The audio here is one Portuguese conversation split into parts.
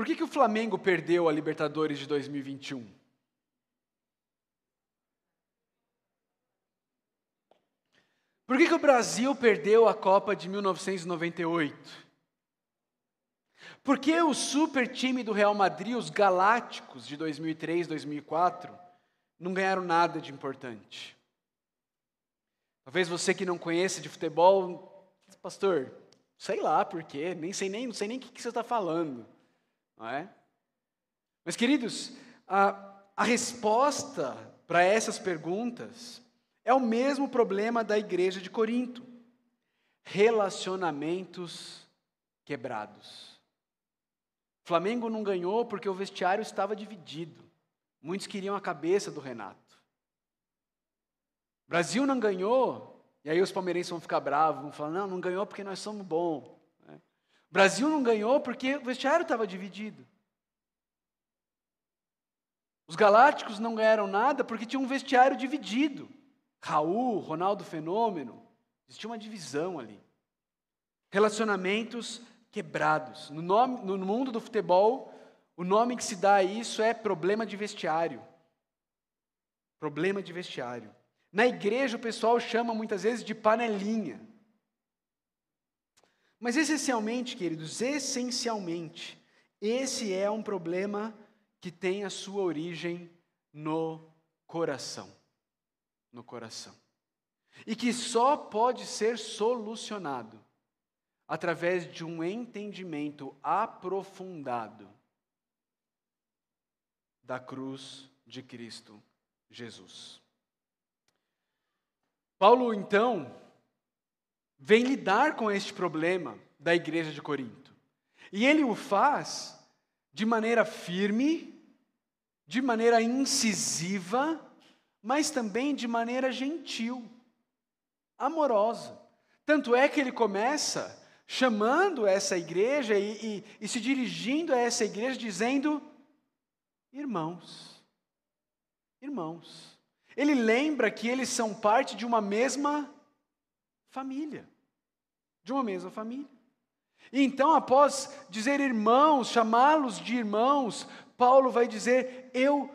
Por que, que o Flamengo perdeu a Libertadores de 2021? Por que, que o Brasil perdeu a Copa de 1998? Por que o super time do Real Madrid, os Galácticos de 2003, 2004, não ganharam nada de importante? Talvez você que não conhece de futebol, pastor, sei lá por quê, nem sei nem, não sei nem o que, que você está falando, não é? Mas queridos, a, a resposta para essas perguntas é o mesmo problema da igreja de Corinto: relacionamentos quebrados. Flamengo não ganhou porque o vestiário estava dividido. Muitos queriam a cabeça do Renato. Brasil não ganhou, e aí os palmeirenses vão ficar bravos, vão falar: não, não ganhou porque nós somos bons. O? Brasil não ganhou porque o vestiário estava dividido. Os galácticos não ganharam nada porque tinha um vestiário dividido. Raul, Ronaldo Fenômeno, existia uma divisão ali. Relacionamentos quebrados. No, nome, no mundo do futebol, o nome que se dá a isso é problema de vestiário. Problema de vestiário. Na igreja, o pessoal chama muitas vezes de panelinha. Mas essencialmente, queridos, essencialmente, esse é um problema que tem a sua origem no coração. No coração. E que só pode ser solucionado através de um entendimento aprofundado da cruz de Cristo Jesus. Paulo, então, vem lidar com este problema da igreja de Corinto. E ele o faz de maneira firme, de maneira incisiva, mas também de maneira gentil, amorosa. Tanto é que ele começa chamando essa igreja e, e, e se dirigindo a essa igreja, dizendo: irmãos, irmãos. Ele lembra que eles são parte de uma mesma família. De uma mesma família. E então, após dizer irmãos, chamá-los de irmãos, Paulo vai dizer: Eu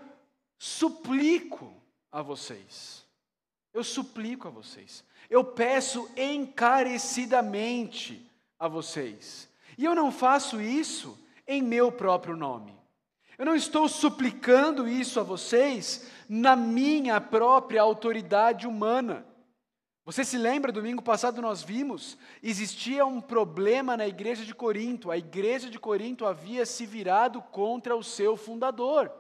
suplico a vocês. Eu suplico a vocês. Eu peço encarecidamente a vocês. E eu não faço isso em meu próprio nome. Eu não estou suplicando isso a vocês na minha própria autoridade humana. Você se lembra, domingo passado nós vimos, existia um problema na igreja de Corinto. A igreja de Corinto havia se virado contra o seu fundador,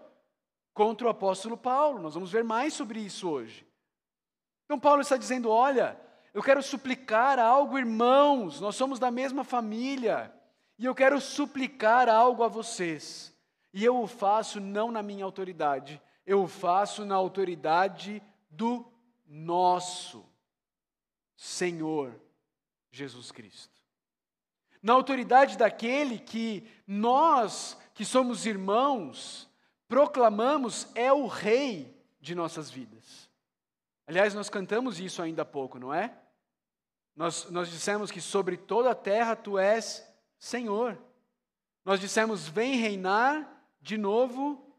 contra o apóstolo Paulo. Nós vamos ver mais sobre isso hoje. Então, Paulo está dizendo: olha, eu quero suplicar algo, irmãos, nós somos da mesma família, e eu quero suplicar algo a vocês. E eu o faço não na minha autoridade, eu o faço na autoridade do nosso Senhor Jesus Cristo. Na autoridade daquele que nós, que somos irmãos, proclamamos é o Rei de nossas vidas. Aliás, nós cantamos isso ainda há pouco, não é? Nós, nós dissemos que sobre toda a terra tu és Senhor. Nós dissemos, vem reinar de novo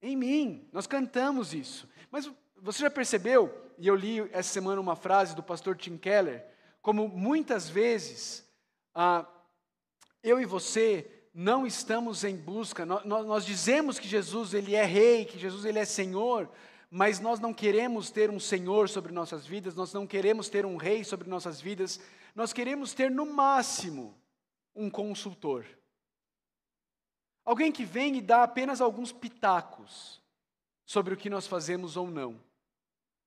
em mim. Nós cantamos isso. Mas você já percebeu, e eu li essa semana uma frase do pastor Tim Keller, como muitas vezes ah, eu e você não estamos em busca, nós, nós, dizemos que Jesus ele é rei, que Jesus ele é Senhor, mas nós não queremos ter um Senhor sobre nossas vidas, nós não queremos ter um rei sobre nossas vidas, nós queremos ter no máximo um consultor. Alguém que vem e dá apenas alguns pitacos sobre o que nós fazemos ou não,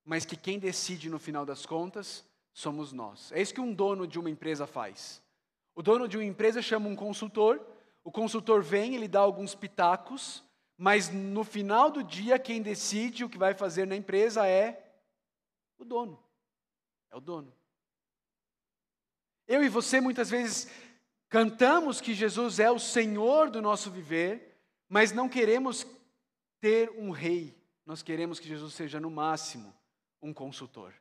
mas que quem decide no final das contas somos nós. É isso que um dono de uma empresa faz. O dono de uma empresa chama um consultor, o consultor vem, ele dá alguns pitacos, mas no final do dia, quem decide o que vai fazer na empresa é o dono. É o dono. Eu e você muitas vezes cantamos que Jesus é o Senhor do nosso viver, mas não queremos ter um rei. Nós queremos que Jesus seja, no máximo, um consultor.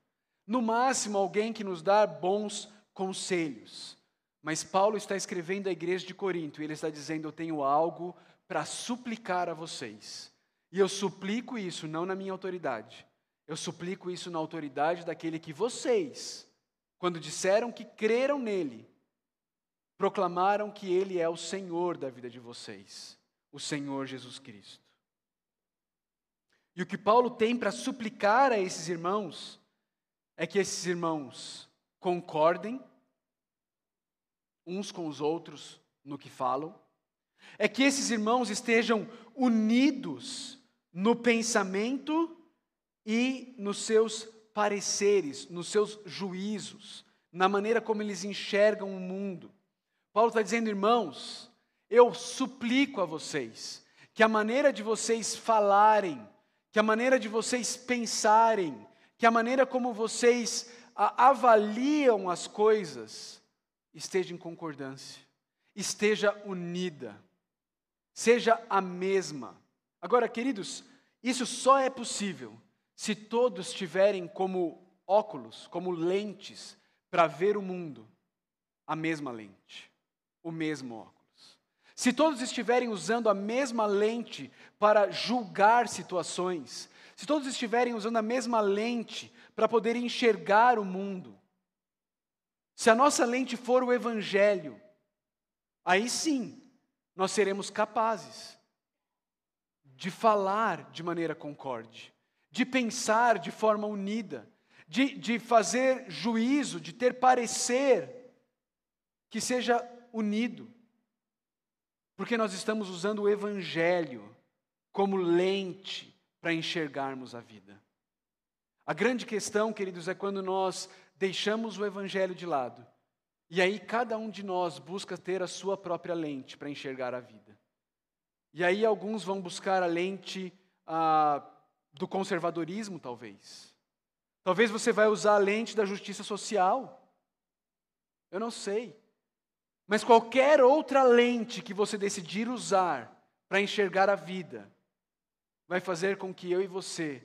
No máximo, alguém que nos dá bons conselhos. Mas Paulo está escrevendo à igreja de Corinto e ele está dizendo: Eu tenho algo para suplicar a vocês. E eu suplico isso não na minha autoridade, eu suplico isso na autoridade daquele que vocês, quando disseram que creram nele, proclamaram que ele é o Senhor da vida de vocês, o Senhor Jesus Cristo. E o que Paulo tem para suplicar a esses irmãos é que esses irmãos concordem uns com os outros no que falam, é que esses irmãos estejam unidos no pensamento e nos seus pareceres, nos seus juízos, na maneira como eles enxergam o mundo. Paulo está dizendo, irmãos, eu suplico a vocês que a maneira de vocês falarem, que a maneira de vocês pensarem, que a maneira como vocês avaliam as coisas esteja em concordância, esteja unida, seja a mesma. Agora, queridos, isso só é possível se todos tiverem como óculos, como lentes, para ver o mundo, a mesma lente, o mesmo óculos. Se todos estiverem usando a mesma lente para julgar situações, se todos estiverem usando a mesma lente para poder enxergar o mundo, se a nossa lente for o Evangelho, aí sim nós seremos capazes de falar de maneira concorde, de pensar de forma unida, de, de fazer juízo, de ter parecer que seja unido. Porque nós estamos usando o Evangelho como lente para enxergarmos a vida. A grande questão, queridos, é quando nós deixamos o Evangelho de lado e aí cada um de nós busca ter a sua própria lente para enxergar a vida. E aí alguns vão buscar a lente ah, do conservadorismo, talvez. Talvez você vai usar a lente da justiça social. Eu não sei. Mas qualquer outra lente que você decidir usar para enxergar a vida, vai fazer com que eu e você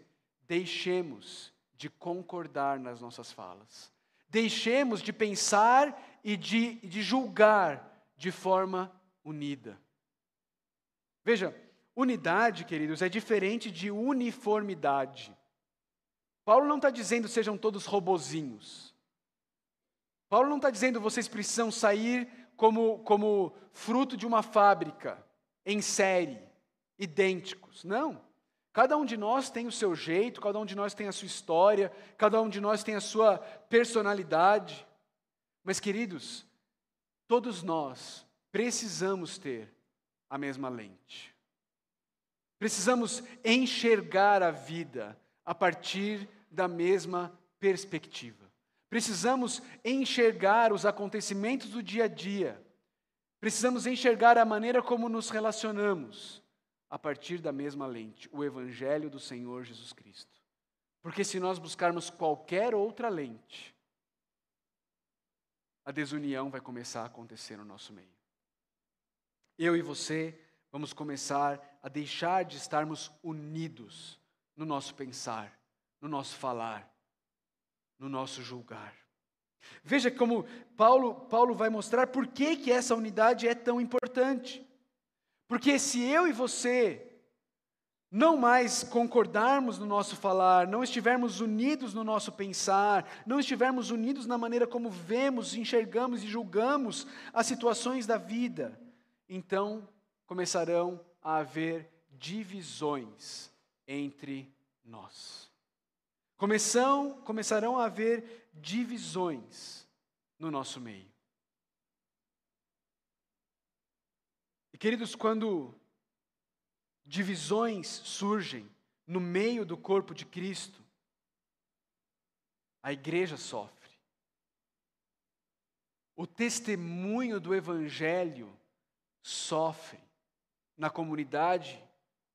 deixemos de concordar nas nossas falas. Deixemos de pensar e de, de julgar de forma unida. Veja, unidade, queridos, é diferente de uniformidade. Paulo não está dizendo sejam todos robozinhos. Paulo não está dizendo vocês precisam sair como, como fruto de uma fábrica, em série, idênticos. Não. Cada um de nós tem o seu jeito, cada um de nós tem a sua história, cada um de nós tem a sua personalidade. Mas, queridos, todos nós precisamos ter a mesma lente. Precisamos enxergar a vida a partir da mesma perspectiva. Precisamos enxergar os acontecimentos do dia a dia. Precisamos enxergar a maneira como nos relacionamos a partir da mesma lente, o Evangelho do Senhor Jesus Cristo. Porque se nós buscarmos qualquer outra lente, a desunião vai começar a acontecer no nosso meio. Eu e você vamos começar a deixar de estarmos unidos no nosso pensar, no nosso falar, no nosso julgar. Veja como Paulo, Paulo vai mostrar por que, que essa unidade é tão importante. Porque se eu e você não mais concordarmos no nosso falar, não estivermos unidos no nosso pensar, não estivermos unidos na maneira como vemos, enxergamos e julgamos as situações da vida, então começarão a haver divisões entre nós. Começam, começarão a haver divisões no nosso meio. E queridos, quando divisões surgem no meio do corpo de Cristo, a igreja sofre. O testemunho do Evangelho sofre na comunidade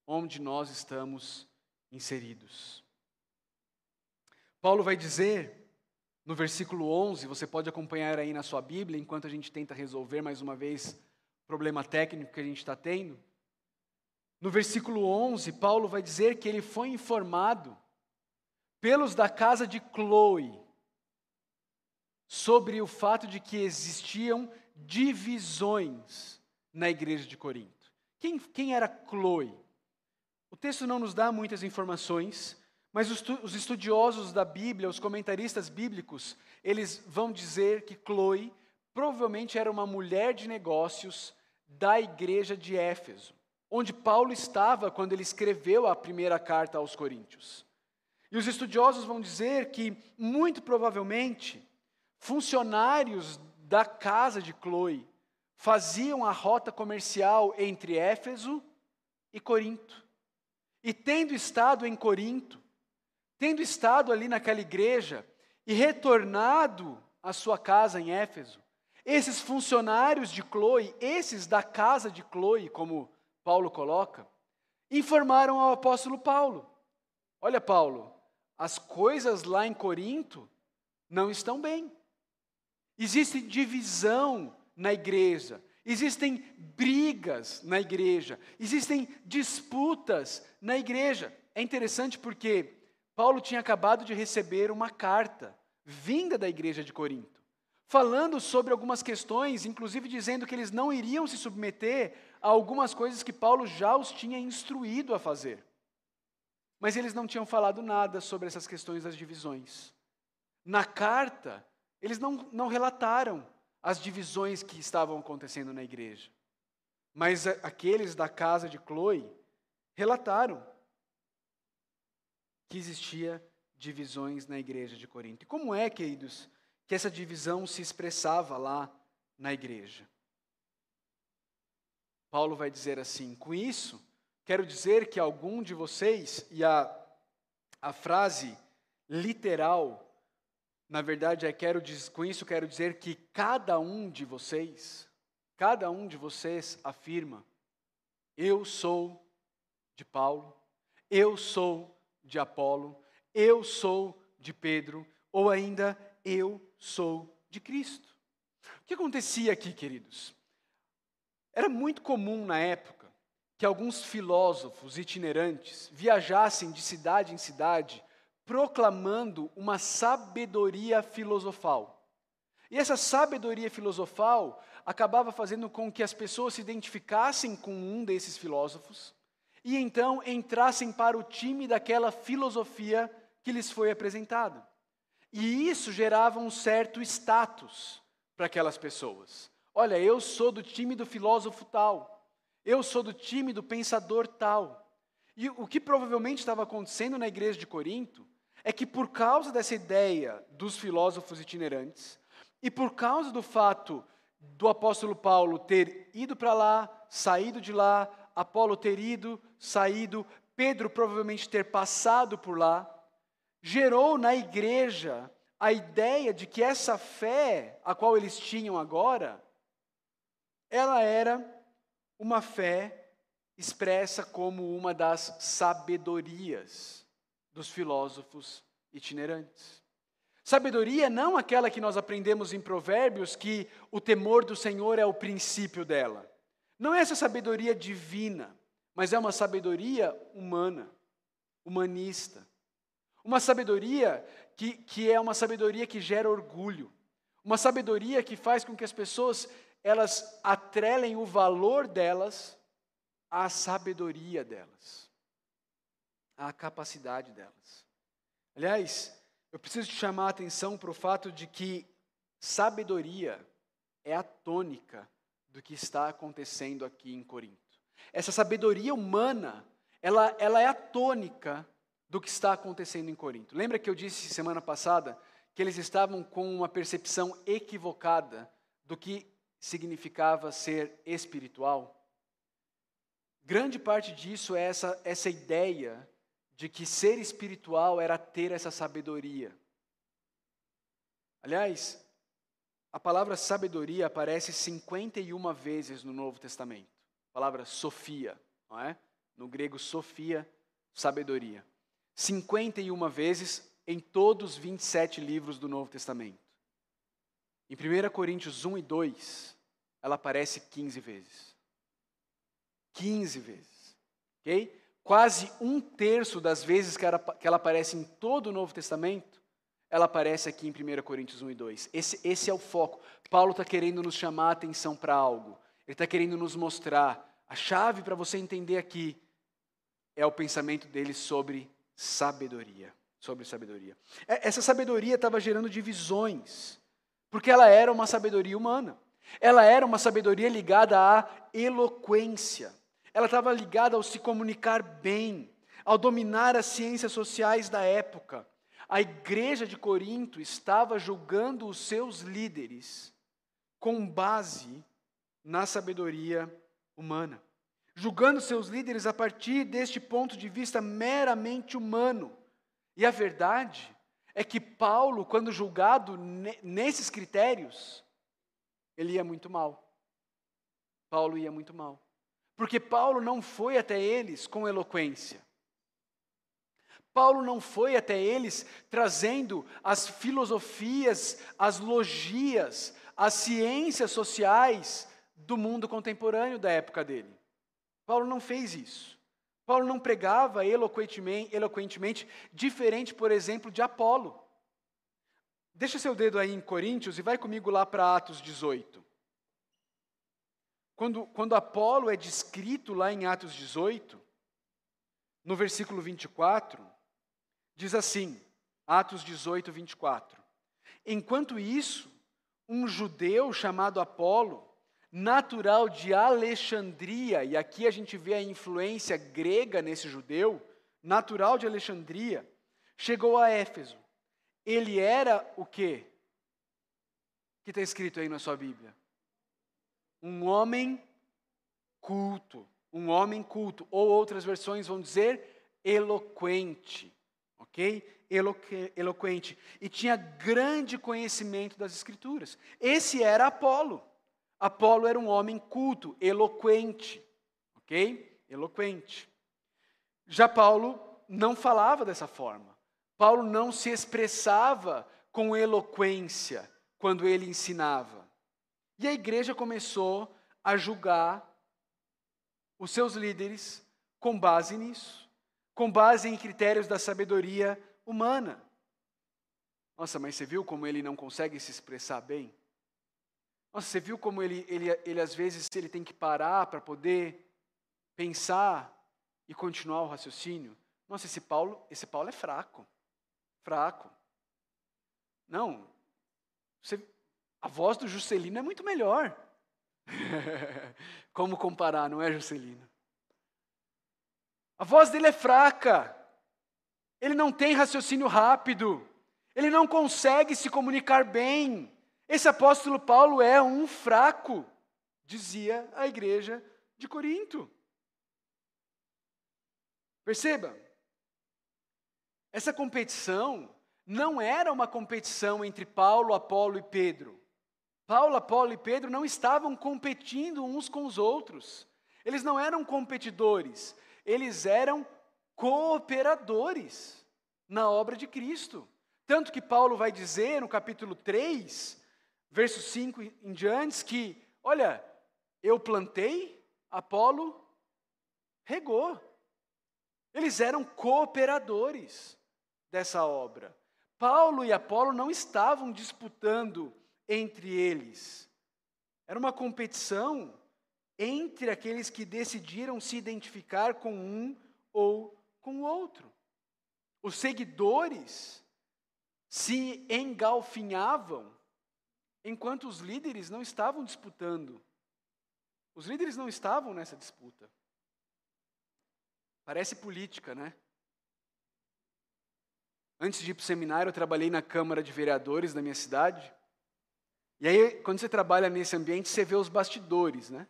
onde nós estamos inseridos. Paulo vai dizer no versículo 11, você pode acompanhar aí na sua Bíblia, enquanto a gente tenta resolver mais uma vez o problema técnico que a gente está tendo. No versículo 11, Paulo vai dizer que ele foi informado pelos da casa de Chloe sobre o fato de que existiam divisões na igreja de Corinto. Quem, quem era Chloe? O texto não nos dá muitas informações, mas os, os estudiosos da Bíblia, os comentaristas bíblicos, eles vão dizer que Chloe provavelmente era uma mulher de negócios da igreja de Éfeso, onde Paulo estava quando ele escreveu a primeira carta aos Coríntios. E os estudiosos vão dizer que, muito provavelmente, funcionários da casa de Chloe faziam a rota comercial entre Éfeso e Corinto. E tendo estado em Corinto, tendo estado ali naquela igreja e retornado à sua casa em Éfeso, esses funcionários de Chloe, esses da casa de Chloe, como Paulo coloca, informaram ao apóstolo Paulo: Olha, Paulo, as coisas lá em Corinto não estão bem. Existe divisão na igreja, existem brigas na igreja, existem disputas na igreja. É interessante porque Paulo tinha acabado de receber uma carta vinda da igreja de Corinto, falando sobre algumas questões, inclusive dizendo que eles não iriam se submeter a algumas coisas que Paulo já os tinha instruído a fazer. Mas eles não tinham falado nada sobre essas questões das divisões. Na carta, eles não, não relataram as divisões que estavam acontecendo na igreja. Mas aqueles da casa de Chloe relataram que existia divisões na igreja de Corinto. E como é, queridos, que essa divisão se expressava lá na igreja? Paulo vai dizer assim: com isso, Quero dizer que algum de vocês, e a, a frase literal, na verdade, é quero, com isso quero dizer que cada um de vocês, cada um de vocês afirma: eu sou de Paulo, eu sou de Apolo, eu sou de Pedro, ou ainda eu sou de Cristo. O que acontecia aqui, queridos? Era muito comum na época que alguns filósofos itinerantes viajassem de cidade em cidade proclamando uma sabedoria filosofal. E essa sabedoria filosofal acabava fazendo com que as pessoas se identificassem com um desses filósofos e então entrassem para o time daquela filosofia que lhes foi apresentada. E isso gerava um certo status para aquelas pessoas. Olha, eu sou do time do filósofo tal. Eu sou do time do pensador tal. E o que provavelmente estava acontecendo na igreja de Corinto é que, por causa dessa ideia dos filósofos itinerantes, e por causa do fato do apóstolo Paulo ter ido para lá, saído de lá, Apolo ter ido, saído, Pedro provavelmente ter passado por lá, gerou na igreja a ideia de que essa fé a qual eles tinham agora, ela era uma fé expressa como uma das sabedorias dos filósofos itinerantes. Sabedoria não aquela que nós aprendemos em Provérbios, que o temor do Senhor é o princípio dela. Não é essa sabedoria divina, mas é uma sabedoria humana, humanista. Uma sabedoria que, que é uma sabedoria que gera orgulho. Uma sabedoria que faz com que as pessoas elas atrelem o valor delas à sabedoria delas, à capacidade delas. Aliás, eu preciso te chamar a atenção para o fato de que sabedoria é a tônica do que está acontecendo aqui em Corinto. Essa sabedoria humana, ela, ela é a tônica do que está acontecendo em Corinto. Lembra que eu disse semana passada que eles estavam com uma percepção equivocada do que significava ser espiritual. Grande parte disso é essa, essa ideia de que ser espiritual era ter essa sabedoria. Aliás, a palavra sabedoria aparece 51 vezes no Novo Testamento. A palavra sofia, não é? No grego, sofia, sabedoria. 51 vezes em todos os 27 livros do Novo Testamento. Em 1 Coríntios 1 e 2, ela aparece 15 vezes. 15 vezes. Ok? Quase um terço das vezes que ela, que ela aparece em todo o Novo Testamento, ela aparece aqui em 1 Coríntios 1 e 2. Esse, esse é o foco. Paulo está querendo nos chamar a atenção para algo. Ele está querendo nos mostrar. A chave para você entender aqui é o pensamento dele sobre sabedoria. Sobre sabedoria. É, essa sabedoria estava gerando divisões, porque ela era uma sabedoria humana. Ela era uma sabedoria ligada à eloquência. Ela estava ligada ao se comunicar bem, ao dominar as ciências sociais da época. A igreja de Corinto estava julgando os seus líderes com base na sabedoria humana, julgando seus líderes a partir deste ponto de vista meramente humano. E a verdade é que Paulo, quando julgado nesses critérios, ele ia muito mal. Paulo ia muito mal. Porque Paulo não foi até eles com eloquência. Paulo não foi até eles trazendo as filosofias, as logias, as ciências sociais do mundo contemporâneo da época dele. Paulo não fez isso. Paulo não pregava eloquentemente, eloquentemente diferente, por exemplo, de Apolo. Deixa seu dedo aí em Coríntios e vai comigo lá para Atos 18. Quando, quando Apolo é descrito lá em Atos 18, no versículo 24, diz assim, Atos 18, 24: Enquanto isso, um judeu chamado Apolo, natural de Alexandria, e aqui a gente vê a influência grega nesse judeu, natural de Alexandria, chegou a Éfeso. Ele era o quê? que está escrito aí na sua Bíblia? Um homem culto. Um homem culto. Ou outras versões vão dizer eloquente. Ok? Eloque, eloquente. E tinha grande conhecimento das Escrituras. Esse era Apolo. Apolo era um homem culto, eloquente. Ok? Eloquente. Já Paulo não falava dessa forma. Paulo não se expressava com eloquência quando ele ensinava. E a igreja começou a julgar os seus líderes com base nisso, com base em critérios da sabedoria humana. Nossa, mas você viu como ele não consegue se expressar bem? Nossa, você viu como ele, ele, ele às vezes ele tem que parar para poder pensar e continuar o raciocínio? Nossa, esse Paulo, esse Paulo é fraco fraco. Não. Você, a voz do Juscelino é muito melhor. Como comparar, não é, Juscelino? A voz dele é fraca. Ele não tem raciocínio rápido. Ele não consegue se comunicar bem. Esse apóstolo Paulo é um fraco, dizia a igreja de Corinto. Perceba, essa competição não era uma competição entre Paulo, Apolo e Pedro. Paulo, Apolo e Pedro não estavam competindo uns com os outros. Eles não eram competidores, eles eram cooperadores na obra de Cristo. Tanto que Paulo vai dizer no capítulo 3, verso 5 em diante, que, olha, eu plantei, Apolo regou. Eles eram cooperadores dessa obra. Paulo e Apolo não estavam disputando entre eles. Era uma competição entre aqueles que decidiram se identificar com um ou com o outro. Os seguidores se engalfinhavam, enquanto os líderes não estavam disputando. Os líderes não estavam nessa disputa. Parece política, né? Antes de ir para o seminário, eu trabalhei na Câmara de Vereadores da minha cidade. E aí, quando você trabalha nesse ambiente, você vê os bastidores, né?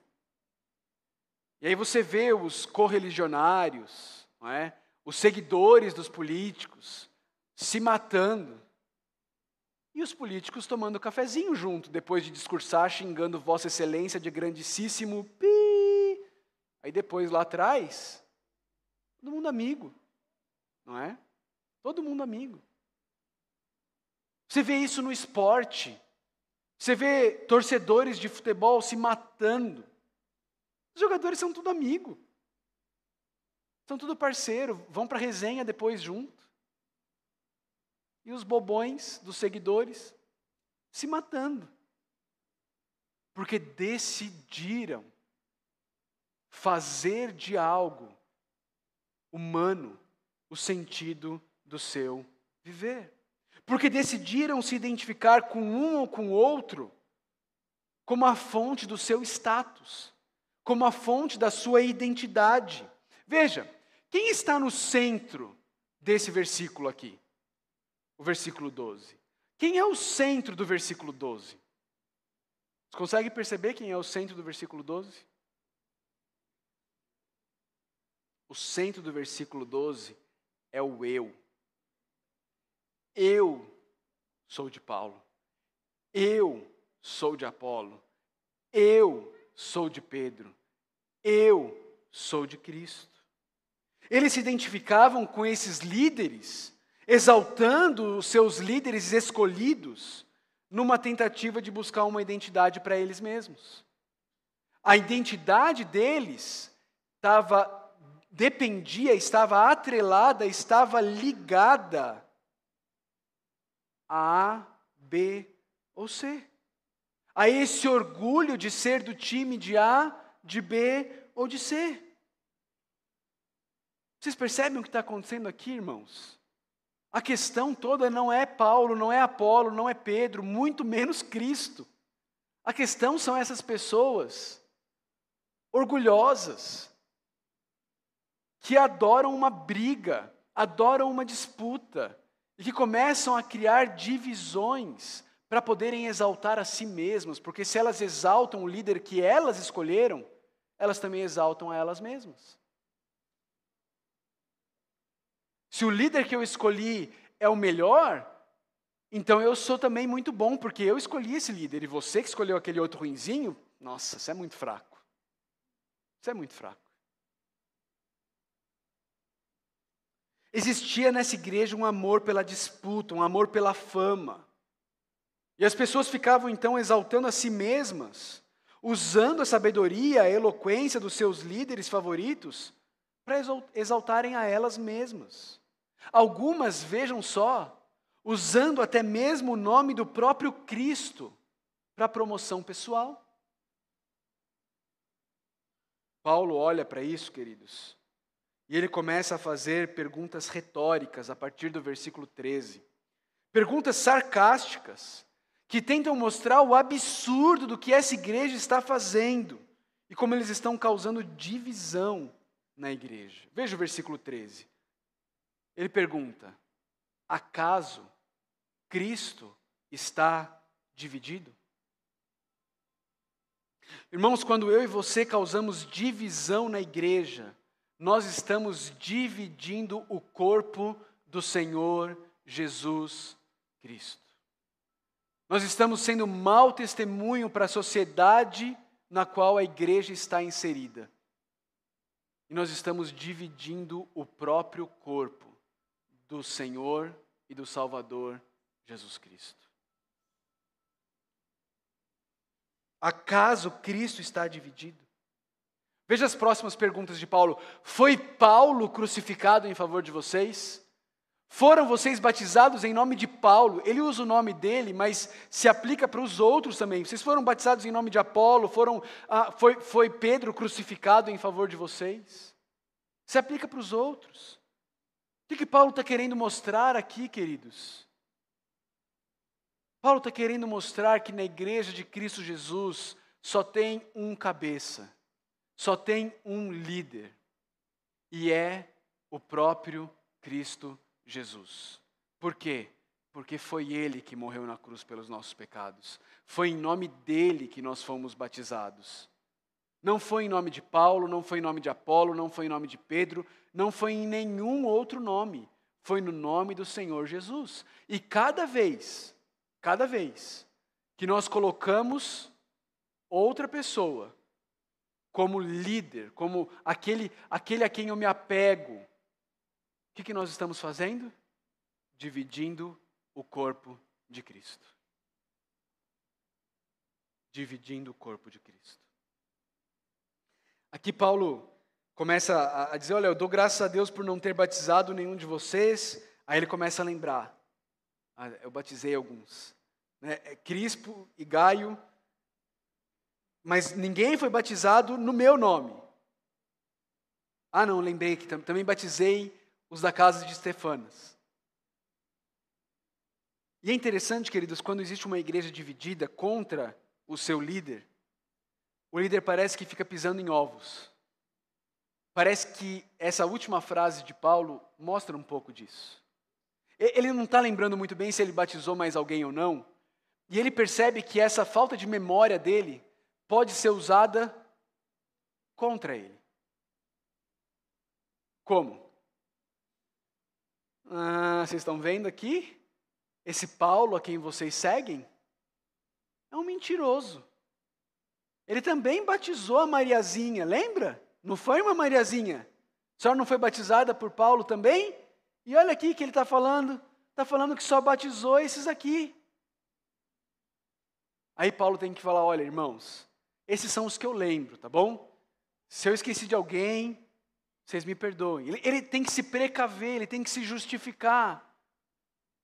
E aí você vê os correligionários, não é? os seguidores dos políticos se matando. E os políticos tomando cafezinho junto, depois de discursar, xingando Vossa Excelência de grandíssimo pi. Aí depois lá atrás, todo mundo amigo, não é? Todo mundo amigo. Você vê isso no esporte. Você vê torcedores de futebol se matando. Os jogadores são tudo amigo. São tudo parceiro, vão para resenha depois junto. e os bobões dos seguidores se matando. Porque decidiram fazer de algo humano o sentido do seu viver. Porque decidiram se identificar com um ou com outro como a fonte do seu status, como a fonte da sua identidade. Veja, quem está no centro desse versículo aqui? O versículo 12. Quem é o centro do versículo 12? Você consegue perceber quem é o centro do versículo 12? O centro do versículo 12 é o eu. Eu sou de Paulo. Eu sou de Apolo. Eu sou de Pedro. Eu sou de Cristo. Eles se identificavam com esses líderes, exaltando os seus líderes escolhidos, numa tentativa de buscar uma identidade para eles mesmos. A identidade deles estava dependia, estava atrelada, estava ligada a A, B ou C. A esse orgulho de ser do time de A, de B ou de C. Vocês percebem o que está acontecendo aqui, irmãos? A questão toda não é Paulo, não é Apolo, não é Pedro, muito menos Cristo. A questão são essas pessoas orgulhosas, que adoram uma briga, adoram uma disputa, e que começam a criar divisões para poderem exaltar a si mesmas, porque se elas exaltam o líder que elas escolheram, elas também exaltam a elas mesmas. Se o líder que eu escolhi é o melhor, então eu sou também muito bom, porque eu escolhi esse líder, e você que escolheu aquele outro ruinzinho, nossa, você é muito fraco. Você é muito fraco. Existia nessa igreja um amor pela disputa, um amor pela fama. E as pessoas ficavam então exaltando a si mesmas, usando a sabedoria, a eloquência dos seus líderes favoritos para exaltarem a elas mesmas. Algumas, vejam só, usando até mesmo o nome do próprio Cristo para promoção pessoal. Paulo olha para isso, queridos, e ele começa a fazer perguntas retóricas a partir do versículo 13. Perguntas sarcásticas, que tentam mostrar o absurdo do que essa igreja está fazendo e como eles estão causando divisão na igreja. Veja o versículo 13. Ele pergunta: acaso Cristo está dividido? Irmãos, quando eu e você causamos divisão na igreja, nós estamos dividindo o corpo do Senhor Jesus Cristo. Nós estamos sendo mau testemunho para a sociedade na qual a igreja está inserida. E nós estamos dividindo o próprio corpo do Senhor e do Salvador Jesus Cristo. Acaso Cristo está dividido? Veja as próximas perguntas de Paulo. Foi Paulo crucificado em favor de vocês? Foram vocês batizados em nome de Paulo? Ele usa o nome dele, mas se aplica para os outros também. Vocês foram batizados em nome de Apolo? Foram, ah, foi, foi Pedro crucificado em favor de vocês? Se aplica para os outros. O que, que Paulo está querendo mostrar aqui, queridos? Paulo está querendo mostrar que na igreja de Cristo Jesus só tem um cabeça só tem um líder, e é o próprio Cristo Jesus. Por quê? Porque foi Ele que morreu na cruz pelos nossos pecados. Foi em nome dele que nós fomos batizados. Não foi em nome de Paulo, não foi em nome de Apolo, não foi em nome de Pedro, não foi em nenhum outro nome. Foi no nome do Senhor Jesus. E cada vez, cada vez que nós colocamos outra pessoa como líder, como aquele, aquele a quem eu me apego. O que, que nós estamos fazendo? Dividindo o corpo de Cristo. Dividindo o corpo de Cristo. Aqui Paulo começa a dizer: Olha, eu dou graças a Deus por não ter batizado nenhum de vocês. Aí ele começa a lembrar: Ah, eu batizei alguns. Né? É Crispo e Gaio. Mas ninguém foi batizado no meu nome. Ah, não, lembrei que também batizei os da casa de Estefanas. E é interessante, queridos, quando existe uma igreja dividida contra o seu líder, o líder parece que fica pisando em ovos. Parece que essa última frase de Paulo mostra um pouco disso. Ele não está lembrando muito bem se ele batizou mais alguém ou não, e ele percebe que essa falta de memória dele pode ser usada contra ele. Como? Ah, vocês estão vendo aqui? Esse Paulo a quem vocês seguem é um mentiroso. Ele também batizou a Mariazinha, lembra? Não foi uma Mariazinha? A senhora não foi batizada por Paulo também? E olha aqui que ele está falando. Está falando que só batizou esses aqui. Aí Paulo tem que falar: olha, irmãos, esses são os que eu lembro, tá bom? Se eu esqueci de alguém, vocês me perdoem. Ele, ele tem que se precaver, ele tem que se justificar.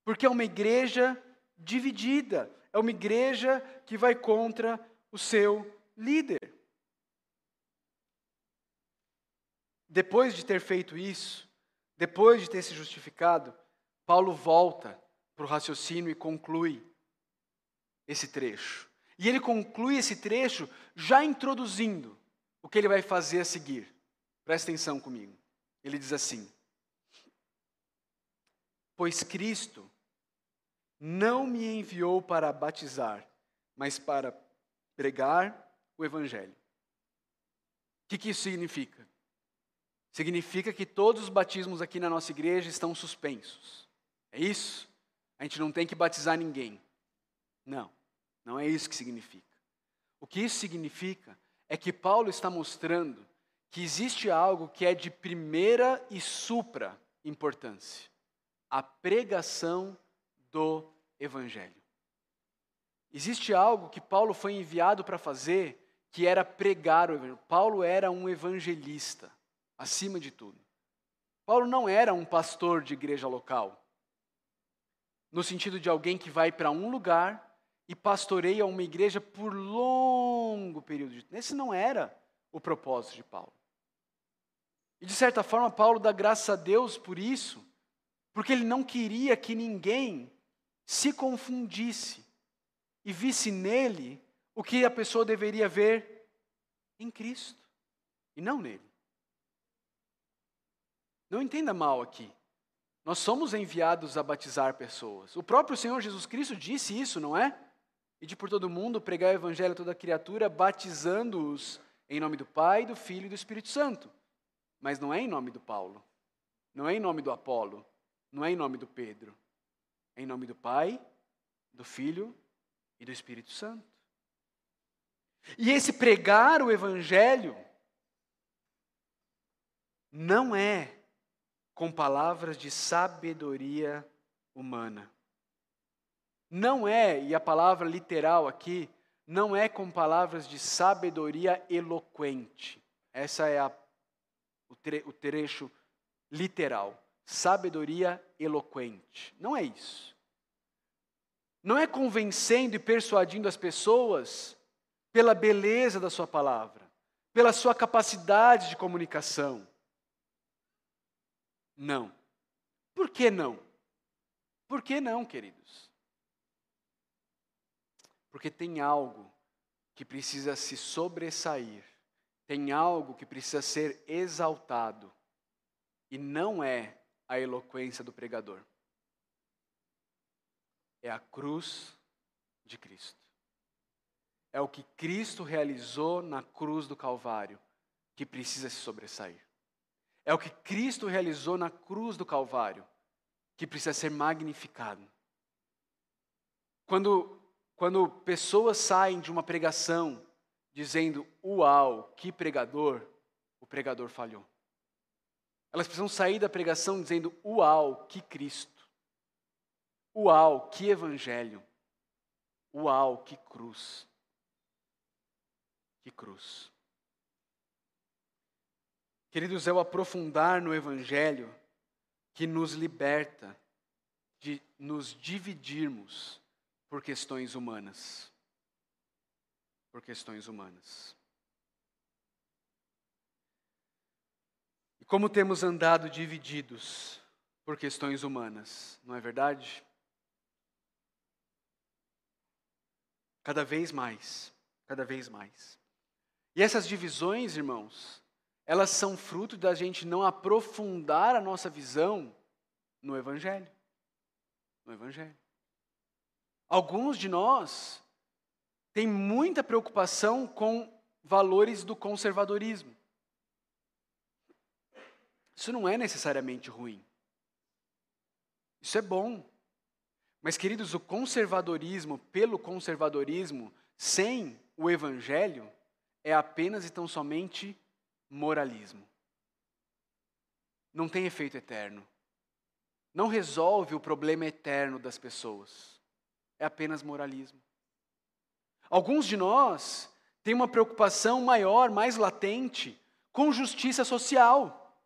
Porque é uma igreja dividida, é uma igreja que vai contra o seu líder. Depois de ter feito isso, depois de ter se justificado, Paulo volta para o raciocínio e conclui esse trecho. E ele conclui esse trecho já introduzindo o que ele vai fazer a seguir. Presta atenção comigo. Ele diz assim: Pois Cristo não me enviou para batizar, mas para pregar o Evangelho. O que, que isso significa? Significa que todos os batismos aqui na nossa igreja estão suspensos. É isso? A gente não tem que batizar ninguém. Não, não é isso que significa. O que isso significa é que Paulo está mostrando que existe algo que é de primeira e supra importância: a pregação do Evangelho. Existe algo que Paulo foi enviado para fazer, que era pregar o Evangelho. Paulo era um evangelista, acima de tudo. Paulo não era um pastor de igreja local, no sentido de alguém que vai para um lugar e pastoreia uma igreja por longo período de tempo. Esse não era o propósito de Paulo. E de certa forma, Paulo dá graças a Deus por isso, porque ele não queria que ninguém se confundisse e visse nele o que a pessoa deveria ver em Cristo e não nele. Não entenda mal aqui. Nós somos enviados a batizar pessoas. O próprio Senhor Jesus Cristo disse isso, não é? E de por todo mundo pregar o evangelho a toda criatura, batizando-os em nome do Pai, do Filho e do Espírito Santo. Mas não é em nome do Paulo, não é em nome do Apolo, não é em nome do Pedro. É em nome do Pai, do Filho e do Espírito Santo. E esse pregar o Evangelho não é com palavras de sabedoria humana. Não é, e a palavra literal aqui, não é com palavras de sabedoria eloquente. Essa é a o, tre o trecho literal. Sabedoria eloquente. Não é isso. Não é convencendo e persuadindo as pessoas pela beleza da sua palavra, pela sua capacidade de comunicação. Não. Por que não? Por que não, queridos? Porque tem algo que precisa se sobressair tem algo que precisa ser exaltado, e não é a eloquência do pregador, é a cruz de Cristo. É o que Cristo realizou na cruz do Calvário que precisa se sobressair. É o que Cristo realizou na cruz do Calvário que precisa ser magnificado. Quando, quando pessoas saem de uma pregação dizendo: Uau, que pregador! O pregador falhou. Elas precisam sair da pregação dizendo: Uau, que Cristo! Uau, que Evangelho! Uau, que cruz! Que cruz! Queridos, é o aprofundar no Evangelho que nos liberta de nos dividirmos por questões humanas. Por questões humanas. E como temos andado divididos por questões humanas, não é verdade? Cada vez mais, cada vez mais. E essas divisões, irmãos, elas são fruto da gente não aprofundar a nossa visão no Evangelho. No Evangelho. Alguns de nós têm muita preocupação com valores do conservadorismo. Isso não é necessariamente ruim. Isso é bom. Mas, queridos, o conservadorismo pelo conservadorismo, sem o Evangelho, é apenas e tão somente moralismo. Não tem efeito eterno. Não resolve o problema eterno das pessoas. É apenas moralismo. Alguns de nós têm uma preocupação maior, mais latente, com justiça social.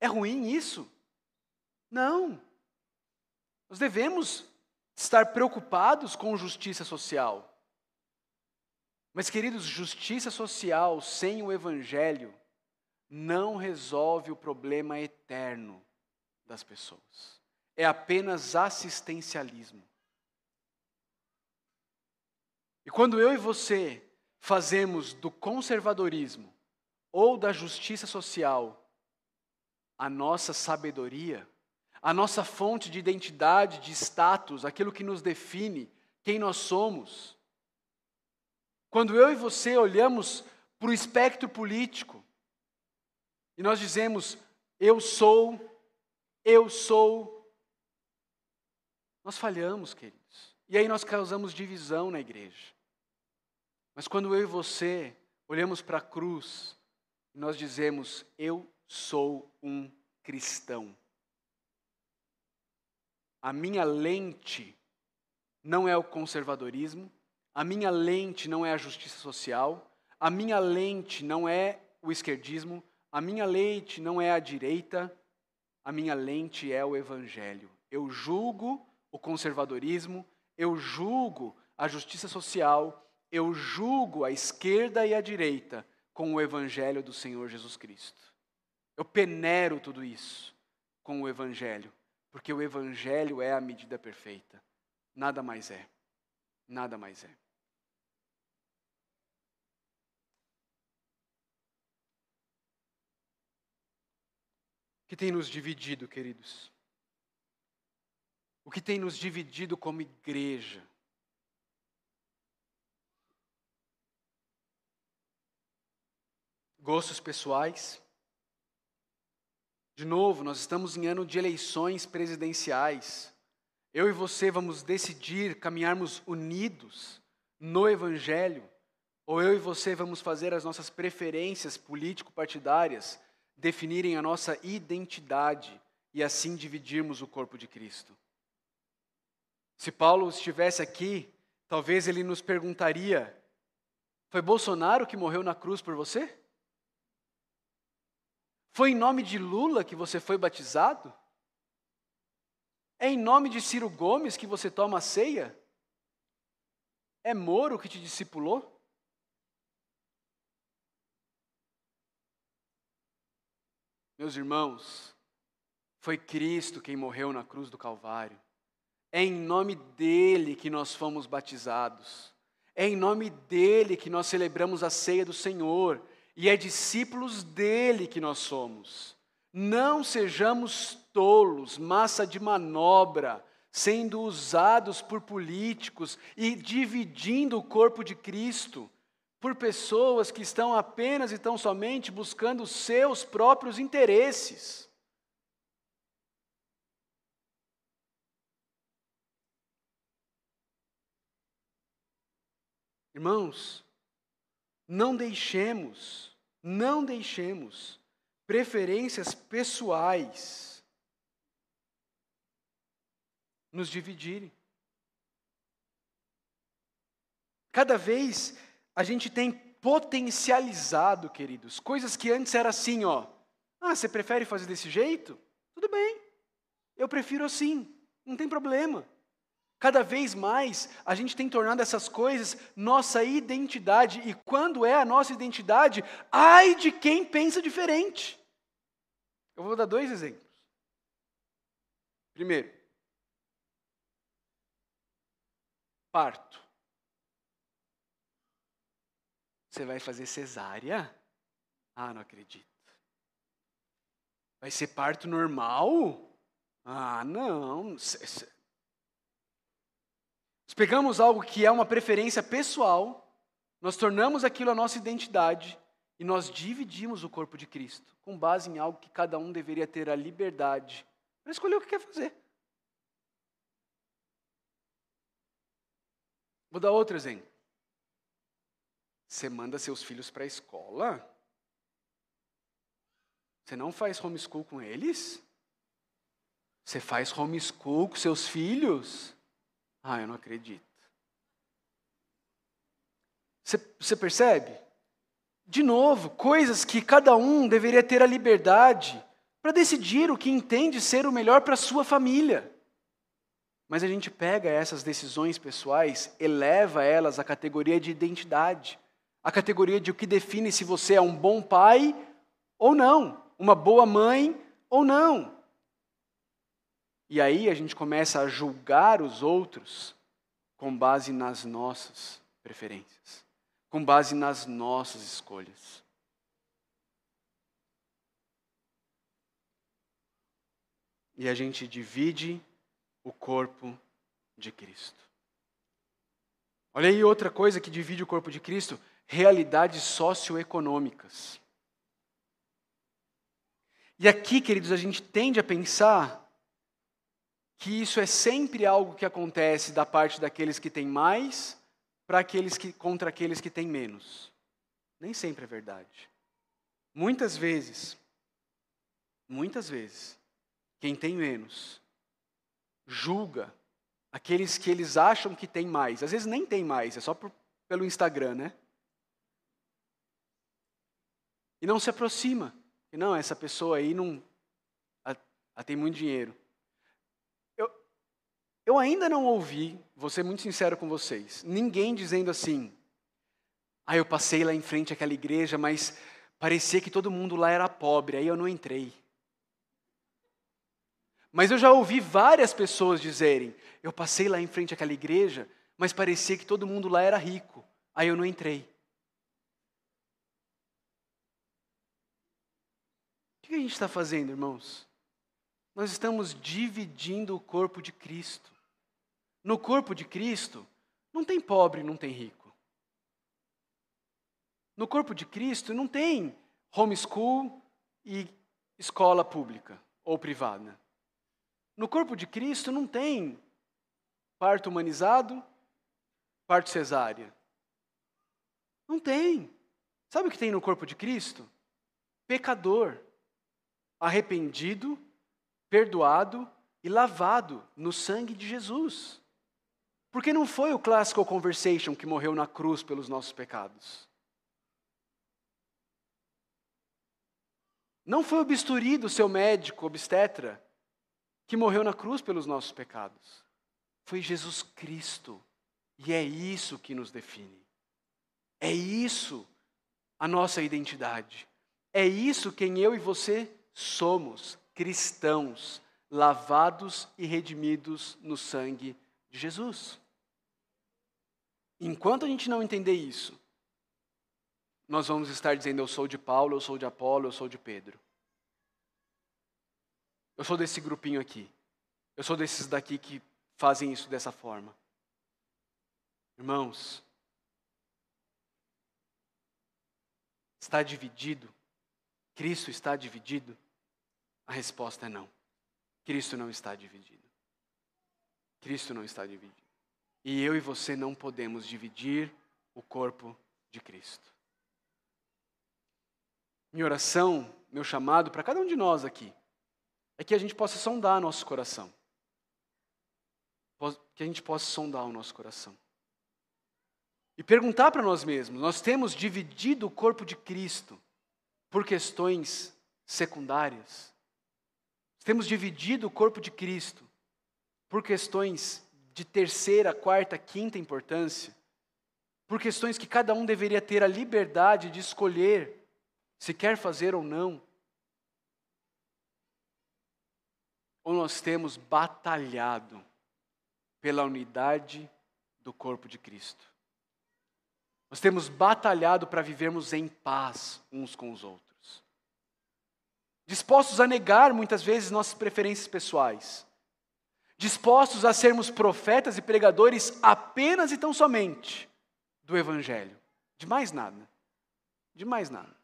É ruim isso? Não. Nós devemos estar preocupados com justiça social. Mas, queridos, justiça social sem o Evangelho não resolve o problema eterno das pessoas. É apenas assistencialismo. E quando eu e você fazemos do conservadorismo ou da justiça social a nossa sabedoria, a nossa fonte de identidade, de status, aquilo que nos define, quem nós somos. Quando eu e você olhamos para o espectro político e nós dizemos, eu sou, eu sou, nós falhamos, queridos. E aí nós causamos divisão na igreja. Mas quando eu e você olhamos para a cruz, nós dizemos, eu sou um cristão. A minha lente não é o conservadorismo, a minha lente não é a justiça social, a minha lente não é o esquerdismo, a minha lente não é a direita, a minha lente é o evangelho. Eu julgo o conservadorismo, eu julgo a justiça social, eu julgo a esquerda e a direita com o evangelho do Senhor Jesus Cristo. Eu peneiro tudo isso com o evangelho. Porque o Evangelho é a medida perfeita. Nada mais é. Nada mais é. O que tem nos dividido, queridos? O que tem nos dividido como igreja? Gostos pessoais, de novo, nós estamos em ano de eleições presidenciais. Eu e você vamos decidir caminharmos unidos no Evangelho, ou eu e você vamos fazer as nossas preferências político-partidárias definirem a nossa identidade e assim dividirmos o corpo de Cristo. Se Paulo estivesse aqui, talvez ele nos perguntaria: Foi Bolsonaro que morreu na cruz por você? Foi em nome de Lula que você foi batizado? É em nome de Ciro Gomes que você toma a ceia? É Moro que te discipulou? Meus irmãos, foi Cristo quem morreu na cruz do Calvário. É em nome dele que nós fomos batizados. É em nome dele que nós celebramos a ceia do Senhor e é discípulos dele que nós somos. Não sejamos tolos, massa de manobra, sendo usados por políticos e dividindo o corpo de Cristo por pessoas que estão apenas e tão somente buscando seus próprios interesses. Irmãos, não deixemos, não deixemos preferências pessoais nos dividirem. Cada vez a gente tem potencializado, queridos, coisas que antes era assim, ó. Ah, você prefere fazer desse jeito? Tudo bem. Eu prefiro assim. Não tem problema. Cada vez mais a gente tem tornado essas coisas nossa identidade, e quando é a nossa identidade, ai de quem pensa diferente. Eu vou dar dois exemplos. Primeiro, parto. Você vai fazer cesárea? Ah, não acredito. Vai ser parto normal? Ah, não. Nós pegamos algo que é uma preferência pessoal, nós tornamos aquilo a nossa identidade e nós dividimos o corpo de Cristo com base em algo que cada um deveria ter a liberdade para escolher o que quer fazer. Vou dar outro exemplo. Você manda seus filhos para a escola? Você não faz homeschool com eles? Você faz homeschool com seus filhos? Ah, eu não acredito. Você, percebe? De novo, coisas que cada um deveria ter a liberdade para decidir o que entende ser o melhor para sua família. Mas a gente pega essas decisões pessoais, eleva elas à categoria de identidade a categoria de o que define se você é um bom pai ou não, uma boa mãe ou não. E aí a gente começa a julgar os outros com base nas nossas preferências, com base nas nossas escolhas. E a gente divide o corpo de Cristo. Olha aí outra coisa que divide o corpo de Cristo: realidades socioeconômicas. E aqui, queridos, a gente tende a pensar que isso é sempre algo que acontece da parte daqueles que têm mais para aqueles que contra aqueles que têm menos. Nem sempre é verdade. Muitas vezes, muitas vezes, quem tem menos julga aqueles que eles acham que têm mais. Às vezes nem tem mais, é só por, pelo Instagram, né? e não se aproxima. E não, essa pessoa aí não a, a tem muito dinheiro. Eu, ainda não ouvi, vou ser muito sincero com vocês, ninguém dizendo assim: ah, eu passei lá em frente àquela igreja, mas parecia que todo mundo lá era pobre, aí eu não entrei. Mas eu já ouvi várias pessoas dizerem: eu passei lá em frente àquela igreja, mas parecia que todo mundo lá era rico, aí eu não entrei. que a gente está fazendo, irmãos? Nós estamos dividindo o corpo de Cristo. No corpo de Cristo, não tem pobre, não tem rico. No corpo de Cristo, não tem homeschool e escola pública ou privada. No corpo de Cristo, não tem parto humanizado, parto cesárea. Não tem. Sabe o que tem no corpo de Cristo? Pecador arrependido, perdoado e lavado no sangue de Jesus. Porque não foi o Classical Conversation que morreu na cruz pelos nossos pecados. Não foi o bisturi do seu médico obstetra que morreu na cruz pelos nossos pecados. Foi Jesus Cristo. E é isso que nos define. É isso a nossa identidade. É isso quem eu e você somos cristãos lavados e redimidos no sangue de Jesus. Enquanto a gente não entender isso, nós vamos estar dizendo: eu sou de Paulo, eu sou de Apolo, eu sou de Pedro. Eu sou desse grupinho aqui. Eu sou desses daqui que fazem isso dessa forma. Irmãos, está dividido Cristo está dividido? A resposta é não. Cristo não está dividido. Cristo não está dividido. E eu e você não podemos dividir o corpo de Cristo. Minha oração, meu chamado para cada um de nós aqui, é que a gente possa sondar nosso coração. Que a gente possa sondar o nosso coração. E perguntar para nós mesmos: nós temos dividido o corpo de Cristo por questões secundárias. Temos dividido o corpo de Cristo por questões de terceira, quarta, quinta importância, por questões que cada um deveria ter a liberdade de escolher se quer fazer ou não, ou nós temos batalhado pela unidade do corpo de Cristo. Nós temos batalhado para vivermos em paz uns com os outros. Dispostos a negar muitas vezes nossas preferências pessoais. Dispostos a sermos profetas e pregadores apenas e tão somente do Evangelho. De mais nada. De mais nada.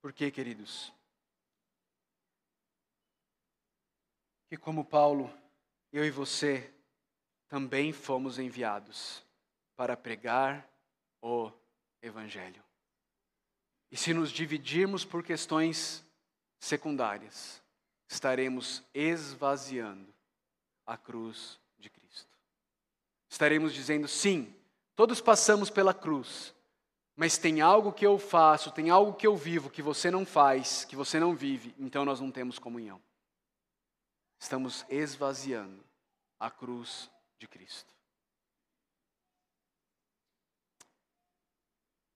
Por quê, queridos? Que como Paulo, eu e você também fomos enviados para pregar o Evangelho. E se nos dividirmos por questões secundárias, estaremos esvaziando a cruz de Cristo. Estaremos dizendo, sim, todos passamos pela cruz, mas tem algo que eu faço, tem algo que eu vivo que você não faz, que você não vive, então nós não temos comunhão. Estamos esvaziando a cruz de Cristo.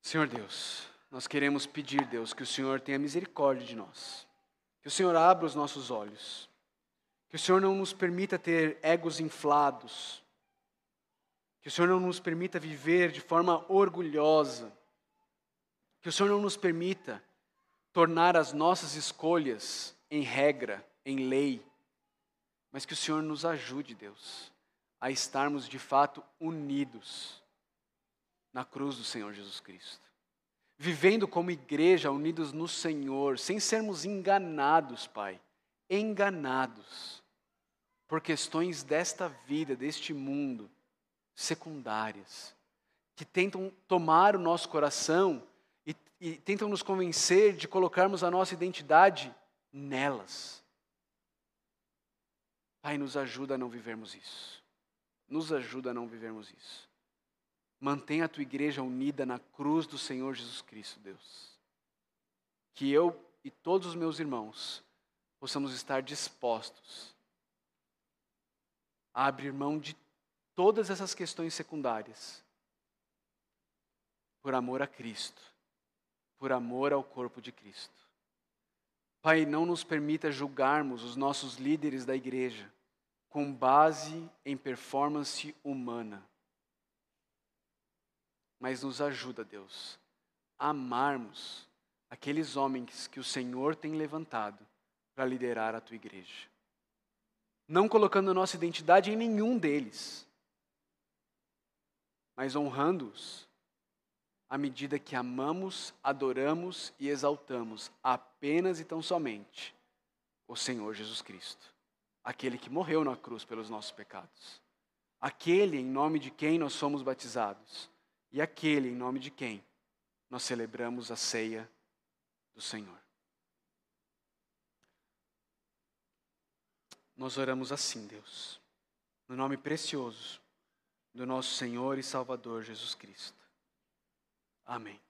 Senhor Deus, nós queremos pedir, Deus, que o Senhor tenha misericórdia de nós, que o Senhor abra os nossos olhos, que o Senhor não nos permita ter egos inflados, que o Senhor não nos permita viver de forma orgulhosa, que o Senhor não nos permita tornar as nossas escolhas em regra, em lei, mas que o Senhor nos ajude, Deus, a estarmos de fato unidos na cruz do Senhor Jesus Cristo. Vivendo como igreja, unidos no Senhor, sem sermos enganados, Pai, enganados por questões desta vida, deste mundo, secundárias, que tentam tomar o nosso coração e tentam nos convencer de colocarmos a nossa identidade nelas. Pai, nos ajuda a não vivermos isso. Nos ajuda a não vivermos isso. Mantenha a tua igreja unida na cruz do Senhor Jesus Cristo, Deus. Que eu e todos os meus irmãos possamos estar dispostos a abrir mão de todas essas questões secundárias por amor a Cristo por amor ao corpo de Cristo. Pai, não nos permita julgarmos os nossos líderes da igreja com base em performance humana. Mas nos ajuda, Deus, a amarmos aqueles homens que o Senhor tem levantado para liderar a tua igreja. Não colocando nossa identidade em nenhum deles, mas honrando-os à medida que amamos, adoramos e exaltamos apenas e tão somente o Senhor Jesus Cristo, aquele que morreu na cruz pelos nossos pecados, aquele em nome de quem nós somos batizados e aquele em nome de quem nós celebramos a ceia do Senhor. Nós oramos assim, Deus, no nome precioso do nosso Senhor e Salvador Jesus Cristo. Amém.